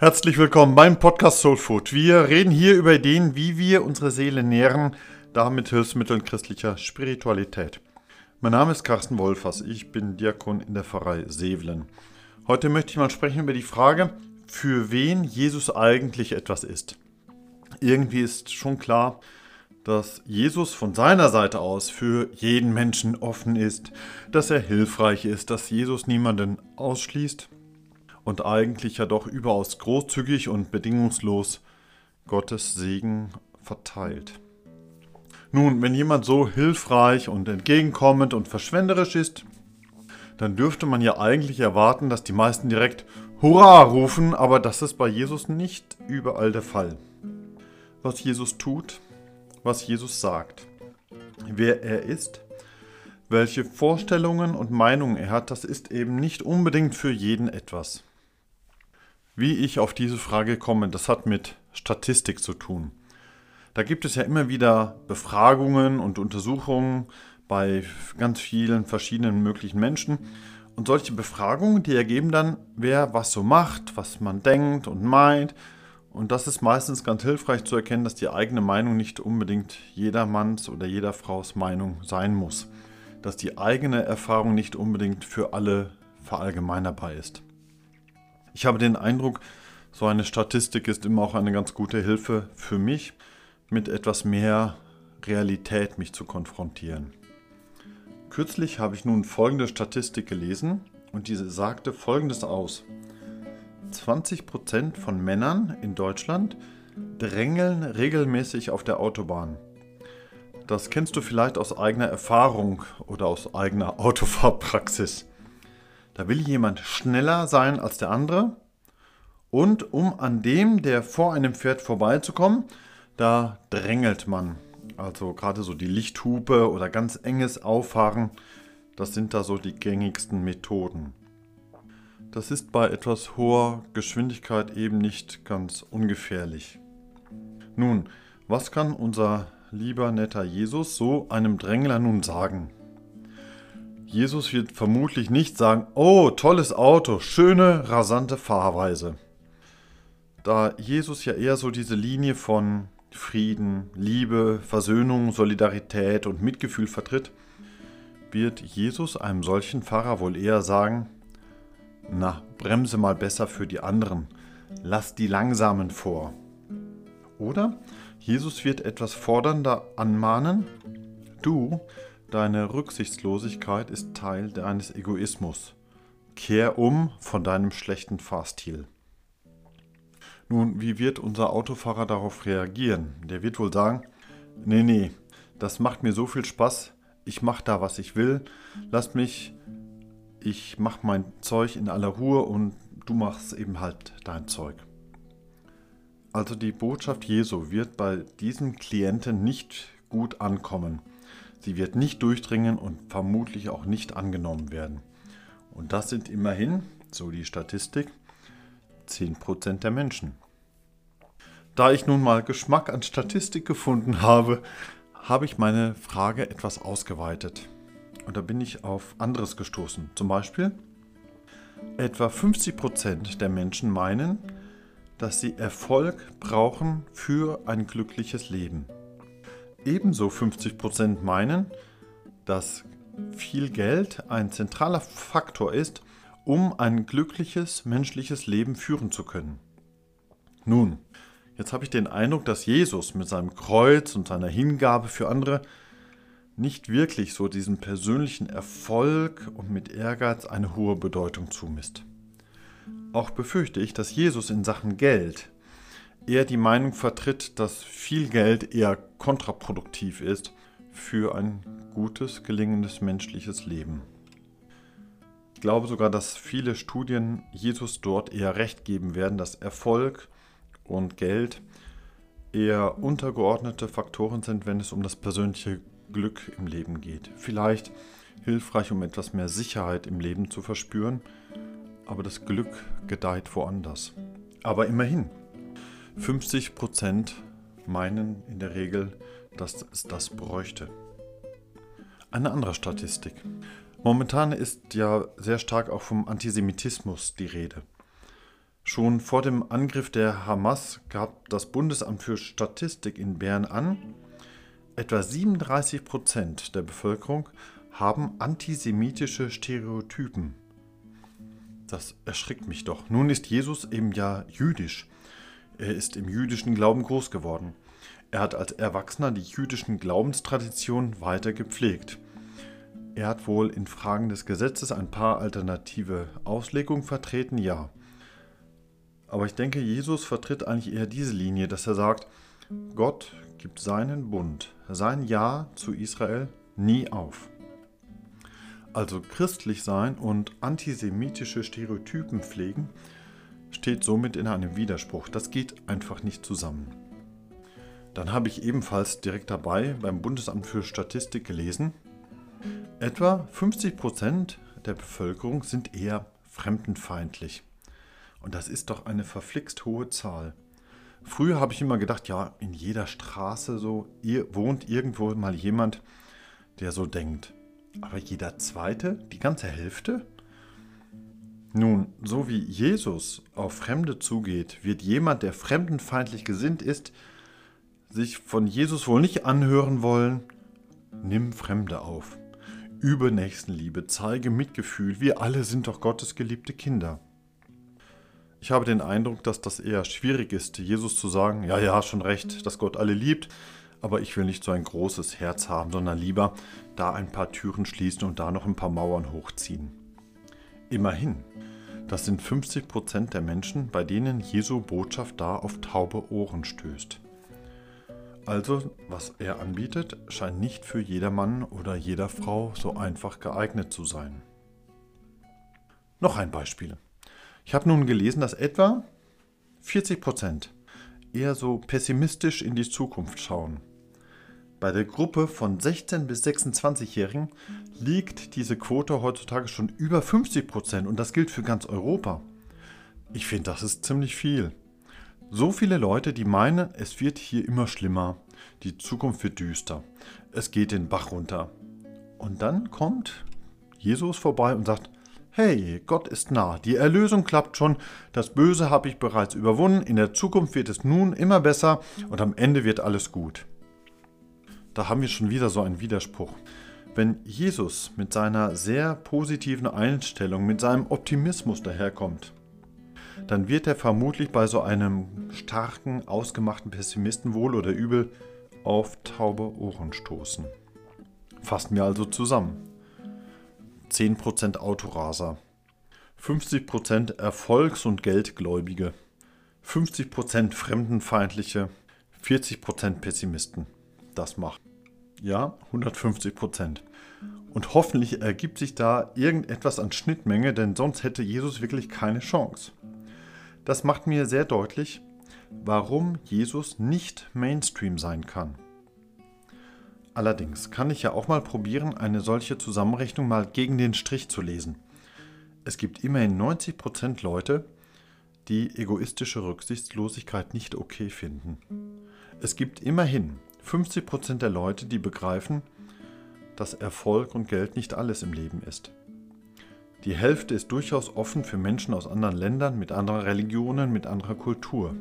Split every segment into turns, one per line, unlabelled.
Herzlich willkommen beim Podcast Soul Food. Wir reden hier über Ideen, wie wir unsere Seele nähren, damit Hilfsmitteln christlicher Spiritualität. Mein Name ist Carsten Wolfers, ich bin Diakon in der Pfarrei Sevelen. Heute möchte ich mal sprechen über die Frage, für wen Jesus eigentlich etwas ist. Irgendwie ist schon klar, dass Jesus von seiner Seite aus für jeden Menschen offen ist, dass er hilfreich ist, dass Jesus niemanden ausschließt und eigentlich ja doch überaus großzügig und bedingungslos Gottes Segen verteilt. Nun, wenn jemand so hilfreich und entgegenkommend und verschwenderisch ist, dann dürfte man ja eigentlich erwarten, dass die meisten direkt Hurra rufen, aber das ist bei Jesus nicht überall der Fall. Was Jesus tut, was Jesus sagt, wer er ist, welche Vorstellungen und Meinungen er hat, das ist eben nicht unbedingt für jeden etwas. Wie ich auf diese Frage komme, das hat mit Statistik zu tun. Da gibt es ja immer wieder Befragungen und Untersuchungen bei ganz vielen verschiedenen möglichen Menschen. Und solche Befragungen, die ergeben dann, wer was so macht, was man denkt und meint. Und das ist meistens ganz hilfreich zu erkennen, dass die eigene Meinung nicht unbedingt jedermanns oder jeder Fraus Meinung sein muss. Dass die eigene Erfahrung nicht unbedingt für alle verallgemeinerbar ist. Ich habe den Eindruck, so eine Statistik ist immer auch eine ganz gute Hilfe für mich, mit etwas mehr Realität mich zu konfrontieren. Kürzlich habe ich nun folgende Statistik gelesen und diese sagte folgendes aus. 20% von Männern in Deutschland drängeln regelmäßig auf der Autobahn. Das kennst du vielleicht aus eigener Erfahrung oder aus eigener Autofahrpraxis. Da will jemand schneller sein als der andere. Und um an dem, der vor einem fährt, vorbeizukommen, da drängelt man. Also gerade so die Lichthupe oder ganz enges Auffahren, das sind da so die gängigsten Methoden. Das ist bei etwas hoher Geschwindigkeit eben nicht ganz ungefährlich. Nun, was kann unser lieber netter Jesus so einem Drängler nun sagen? Jesus wird vermutlich nicht sagen, oh, tolles Auto, schöne, rasante Fahrweise. Da Jesus ja eher so diese Linie von Frieden, Liebe, Versöhnung, Solidarität und Mitgefühl vertritt, wird Jesus einem solchen Pfarrer wohl eher sagen, na, bremse mal besser für die anderen, lass die Langsamen vor. Oder Jesus wird etwas fordernder anmahnen, du, Deine Rücksichtslosigkeit ist Teil deines Egoismus. Kehr um von deinem schlechten Fahrstil. Nun, wie wird unser Autofahrer darauf reagieren? Der wird wohl sagen, nee, nee, das macht mir so viel Spaß, ich mach da, was ich will, lass mich, ich mach mein Zeug in aller Ruhe und du machst eben halt dein Zeug. Also die Botschaft Jesu wird bei diesem Klienten nicht gut ankommen. Sie wird nicht durchdringen und vermutlich auch nicht angenommen werden. Und das sind immerhin, so die Statistik, 10% der Menschen. Da ich nun mal Geschmack an Statistik gefunden habe, habe ich meine Frage etwas ausgeweitet. Und da bin ich auf anderes gestoßen. Zum Beispiel, etwa 50% der Menschen meinen, dass sie Erfolg brauchen für ein glückliches Leben. Ebenso 50% meinen, dass viel Geld ein zentraler Faktor ist, um ein glückliches menschliches Leben führen zu können. Nun, jetzt habe ich den Eindruck, dass Jesus mit seinem Kreuz und seiner Hingabe für andere nicht wirklich so diesem persönlichen Erfolg und mit Ehrgeiz eine hohe Bedeutung zumisst. Auch befürchte ich, dass Jesus in Sachen Geld eher die Meinung vertritt, dass viel Geld eher kontraproduktiv ist für ein gutes, gelingendes menschliches Leben. Ich glaube sogar, dass viele Studien Jesus dort eher recht geben werden, dass Erfolg und Geld eher untergeordnete Faktoren sind, wenn es um das persönliche Glück im Leben geht. Vielleicht hilfreich, um etwas mehr Sicherheit im Leben zu verspüren, aber das Glück gedeiht woanders. Aber immerhin, 50% meinen in der Regel, dass es das bräuchte. Eine andere Statistik. Momentan ist ja sehr stark auch vom Antisemitismus die Rede. Schon vor dem Angriff der Hamas gab das Bundesamt für Statistik in Bern an, etwa 37 Prozent der Bevölkerung haben antisemitische Stereotypen. Das erschrickt mich doch. Nun ist Jesus eben ja jüdisch. Er ist im jüdischen Glauben groß geworden. Er hat als Erwachsener die jüdischen Glaubenstraditionen weiter gepflegt. Er hat wohl in Fragen des Gesetzes ein paar alternative Auslegungen vertreten, ja. Aber ich denke, Jesus vertritt eigentlich eher diese Linie, dass er sagt, Gott gibt seinen Bund, sein Ja zu Israel nie auf. Also christlich sein und antisemitische Stereotypen pflegen, steht somit in einem Widerspruch. Das geht einfach nicht zusammen. Dann habe ich ebenfalls direkt dabei beim Bundesamt für Statistik gelesen, etwa 50 Prozent der Bevölkerung sind eher fremdenfeindlich. Und das ist doch eine verflixt hohe Zahl. Früher habe ich immer gedacht, ja, in jeder Straße so wohnt irgendwo mal jemand, der so denkt. Aber jeder zweite, die ganze Hälfte? Nun, so wie Jesus auf Fremde zugeht, wird jemand, der fremdenfeindlich gesinnt ist, sich von Jesus wohl nicht anhören wollen. Nimm Fremde auf. Übe Nächstenliebe, zeige Mitgefühl. Wir alle sind doch Gottes geliebte Kinder. Ich habe den Eindruck, dass das eher schwierig ist, Jesus zu sagen, ja, ja, schon recht, dass Gott alle liebt, aber ich will nicht so ein großes Herz haben, sondern lieber da ein paar Türen schließen und da noch ein paar Mauern hochziehen. Immerhin, das sind 50 Prozent der Menschen, bei denen Jesu Botschaft da auf taube Ohren stößt. Also, was er anbietet, scheint nicht für jedermann oder jeder Frau so einfach geeignet zu sein. Noch ein Beispiel. Ich habe nun gelesen, dass etwa 40 Prozent eher so pessimistisch in die Zukunft schauen. Bei der Gruppe von 16 bis 26-Jährigen liegt diese Quote heutzutage schon über 50 Prozent und das gilt für ganz Europa. Ich finde, das ist ziemlich viel. So viele Leute, die meinen, es wird hier immer schlimmer, die Zukunft wird düster, es geht den Bach runter. Und dann kommt Jesus vorbei und sagt, Hey, Gott ist nah, die Erlösung klappt schon, das Böse habe ich bereits überwunden, in der Zukunft wird es nun immer besser und am Ende wird alles gut. Da haben wir schon wieder so einen Widerspruch. Wenn Jesus mit seiner sehr positiven Einstellung, mit seinem Optimismus daherkommt, dann wird er vermutlich bei so einem starken, ausgemachten Pessimisten wohl oder übel auf taube Ohren stoßen. Fassen wir also zusammen. 10% Autoraser, 50% Erfolgs- und Geldgläubige, 50% Fremdenfeindliche, 40% Pessimisten. Das macht. Ja, 150%. Und hoffentlich ergibt sich da irgendetwas an Schnittmenge, denn sonst hätte Jesus wirklich keine Chance. Das macht mir sehr deutlich, warum Jesus nicht Mainstream sein kann. Allerdings kann ich ja auch mal probieren, eine solche Zusammenrechnung mal gegen den Strich zu lesen. Es gibt immerhin 90% Leute, die egoistische Rücksichtslosigkeit nicht okay finden. Es gibt immerhin 50% der Leute, die begreifen, dass Erfolg und Geld nicht alles im Leben ist. Die Hälfte ist durchaus offen für Menschen aus anderen Ländern, mit anderen Religionen, mit anderer Kultur,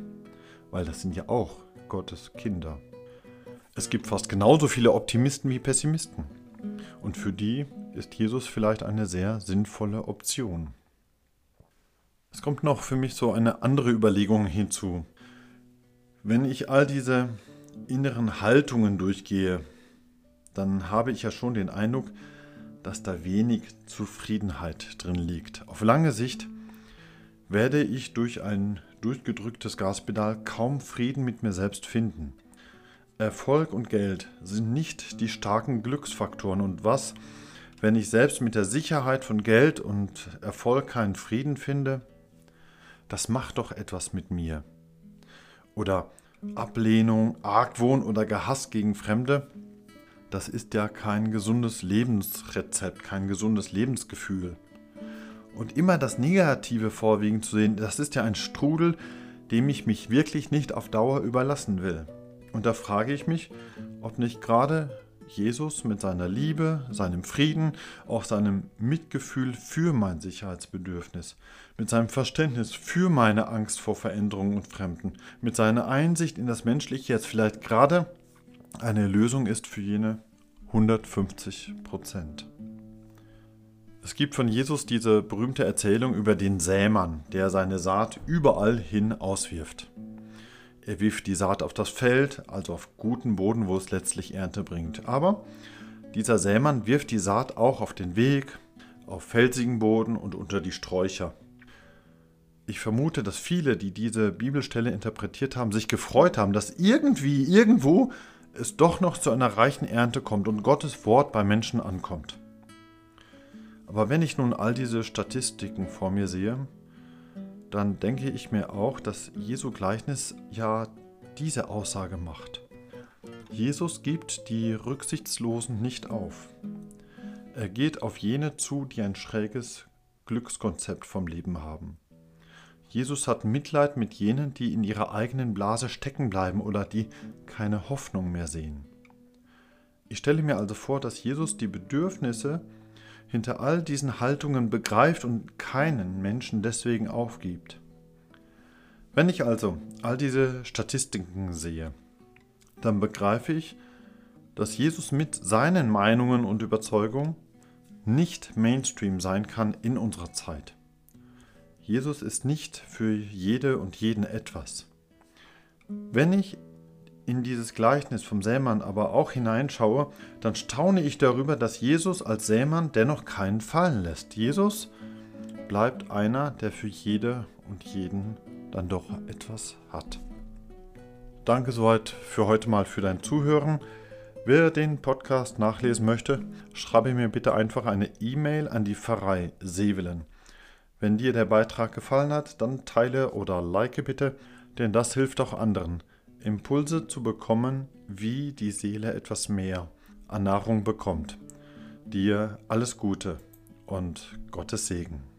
weil das sind ja auch Gottes Kinder. Es gibt fast genauso viele Optimisten wie Pessimisten. Und für die ist Jesus vielleicht eine sehr sinnvolle Option. Es kommt noch für mich so eine andere Überlegung hinzu. Wenn ich all diese inneren Haltungen durchgehe, dann habe ich ja schon den Eindruck, dass da wenig Zufriedenheit drin liegt. Auf lange Sicht werde ich durch ein durchgedrücktes Gaspedal kaum Frieden mit mir selbst finden. Erfolg und Geld sind nicht die starken Glücksfaktoren. Und was, wenn ich selbst mit der Sicherheit von Geld und Erfolg keinen Frieden finde? Das macht doch etwas mit mir. Oder Ablehnung, Argwohn oder Gehass gegen Fremde? Das ist ja kein gesundes Lebensrezept, kein gesundes Lebensgefühl. Und immer das Negative vorwiegend zu sehen, das ist ja ein Strudel, dem ich mich wirklich nicht auf Dauer überlassen will. Und da frage ich mich, ob nicht gerade Jesus mit seiner Liebe, seinem Frieden, auch seinem Mitgefühl für mein Sicherheitsbedürfnis, mit seinem Verständnis für meine Angst vor Veränderungen und Fremden, mit seiner Einsicht in das Menschliche jetzt vielleicht gerade eine Lösung ist für jene 150 Prozent. Es gibt von Jesus diese berühmte Erzählung über den Sämann, der seine Saat überall hin auswirft. Er wirft die Saat auf das Feld, also auf guten Boden, wo es letztlich Ernte bringt. Aber dieser Sämann wirft die Saat auch auf den Weg, auf felsigen Boden und unter die Sträucher. Ich vermute, dass viele, die diese Bibelstelle interpretiert haben, sich gefreut haben, dass irgendwie, irgendwo es doch noch zu einer reichen Ernte kommt und Gottes Wort bei Menschen ankommt. Aber wenn ich nun all diese Statistiken vor mir sehe, dann denke ich mir auch, dass Jesu Gleichnis ja diese Aussage macht. Jesus gibt die Rücksichtslosen nicht auf. Er geht auf jene zu, die ein schräges Glückskonzept vom Leben haben. Jesus hat Mitleid mit jenen, die in ihrer eigenen Blase stecken bleiben oder die keine Hoffnung mehr sehen. Ich stelle mir also vor, dass Jesus die Bedürfnisse hinter all diesen Haltungen begreift und keinen Menschen deswegen aufgibt. Wenn ich also all diese Statistiken sehe, dann begreife ich, dass Jesus mit seinen Meinungen und Überzeugungen nicht Mainstream sein kann in unserer Zeit. Jesus ist nicht für jede und jeden etwas. Wenn ich in dieses Gleichnis vom Sämann aber auch hineinschaue, dann staune ich darüber, dass Jesus als Sämann dennoch keinen fallen lässt. Jesus bleibt einer, der für jede und jeden dann doch etwas hat. Danke soweit für heute mal für dein Zuhören. Wer den Podcast nachlesen möchte, schreibe mir bitte einfach eine E-Mail an die Pfarrei Sevelen. Wenn dir der Beitrag gefallen hat, dann teile oder like bitte, denn das hilft auch anderen. Impulse zu bekommen, wie die Seele etwas mehr an Nahrung bekommt. Dir alles Gute und Gottes Segen.